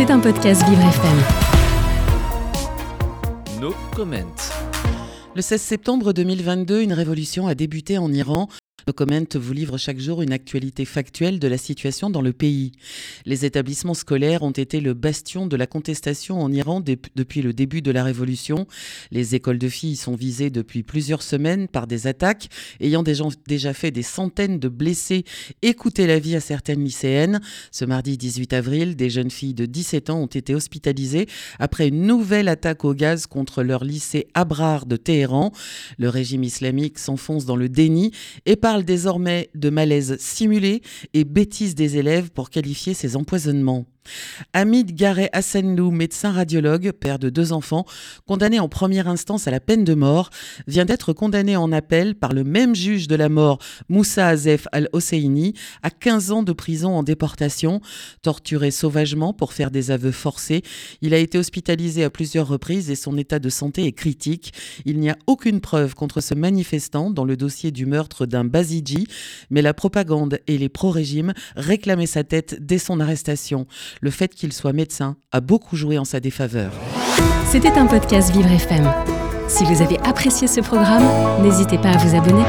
C'est un podcast Vivre FM. No comment. Le 16 septembre 2022, une révolution a débuté en Iran nos Comment vous livre chaque jour une actualité factuelle de la situation dans le pays. Les établissements scolaires ont été le bastion de la contestation en Iran depuis le début de la révolution. Les écoles de filles sont visées depuis plusieurs semaines par des attaques ayant déjà fait des centaines de blessés et coûté la vie à certaines lycéennes. Ce mardi 18 avril, des jeunes filles de 17 ans ont été hospitalisées après une nouvelle attaque au gaz contre leur lycée Abrar de Téhéran. Le régime islamique s'enfonce dans le déni et par parle désormais de malaise simulé et bêtise des élèves pour qualifier ces empoisonnements. Hamid Garé Hassanlou, médecin radiologue, père de deux enfants, condamné en première instance à la peine de mort, vient d'être condamné en appel par le même juge de la mort, Moussa Azef al-Hosseini, à 15 ans de prison en déportation. Torturé sauvagement pour faire des aveux forcés, il a été hospitalisé à plusieurs reprises et son état de santé est critique. Il n'y a aucune preuve contre ce manifestant dans le dossier du meurtre d'un Baziji, mais la propagande et les pro-régimes réclamaient sa tête dès son arrestation le fait qu'il soit médecin a beaucoup joué en sa défaveur. C'était un podcast Vivre FM. Si vous avez apprécié ce programme, n'hésitez pas à vous abonner.